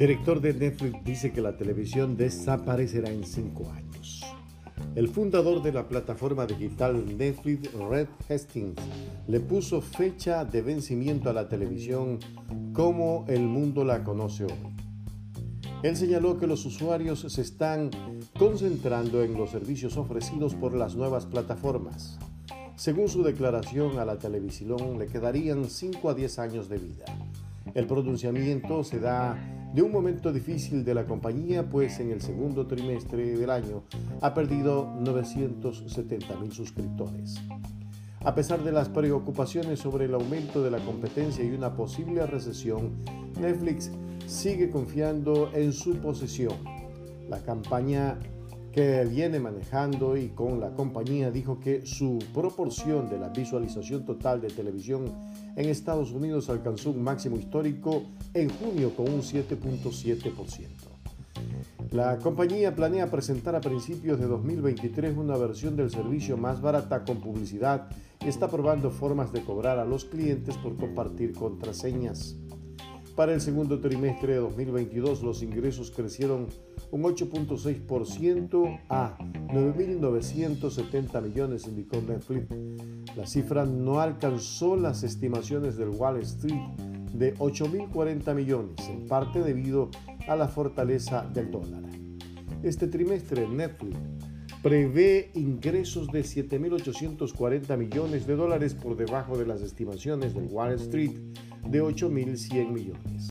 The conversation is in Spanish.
Director de Netflix dice que la televisión desaparecerá en cinco años. El fundador de la plataforma digital Netflix, Red Hastings, le puso fecha de vencimiento a la televisión como el mundo la conoce hoy. Él señaló que los usuarios se están concentrando en los servicios ofrecidos por las nuevas plataformas. Según su declaración a la televisión, le quedarían 5 a 10 años de vida. El pronunciamiento se da de un momento difícil de la compañía, pues en el segundo trimestre del año ha perdido 970 mil suscriptores. A pesar de las preocupaciones sobre el aumento de la competencia y una posible recesión, Netflix sigue confiando en su posesión. La campaña que viene manejando y con la compañía dijo que su proporción de la visualización total de televisión en Estados Unidos alcanzó un máximo histórico en junio con un 7.7%. La compañía planea presentar a principios de 2023 una versión del servicio más barata con publicidad y está probando formas de cobrar a los clientes por compartir contraseñas. Para el segundo trimestre de 2022 los ingresos crecieron un 8.6% a 9.970 millones, indicó Netflix. La cifra no alcanzó las estimaciones del Wall Street de 8.040 millones, en parte debido a la fortaleza del dólar. Este trimestre Netflix prevé ingresos de 7.840 millones de dólares por debajo de las estimaciones del Wall Street de 8.100 millones.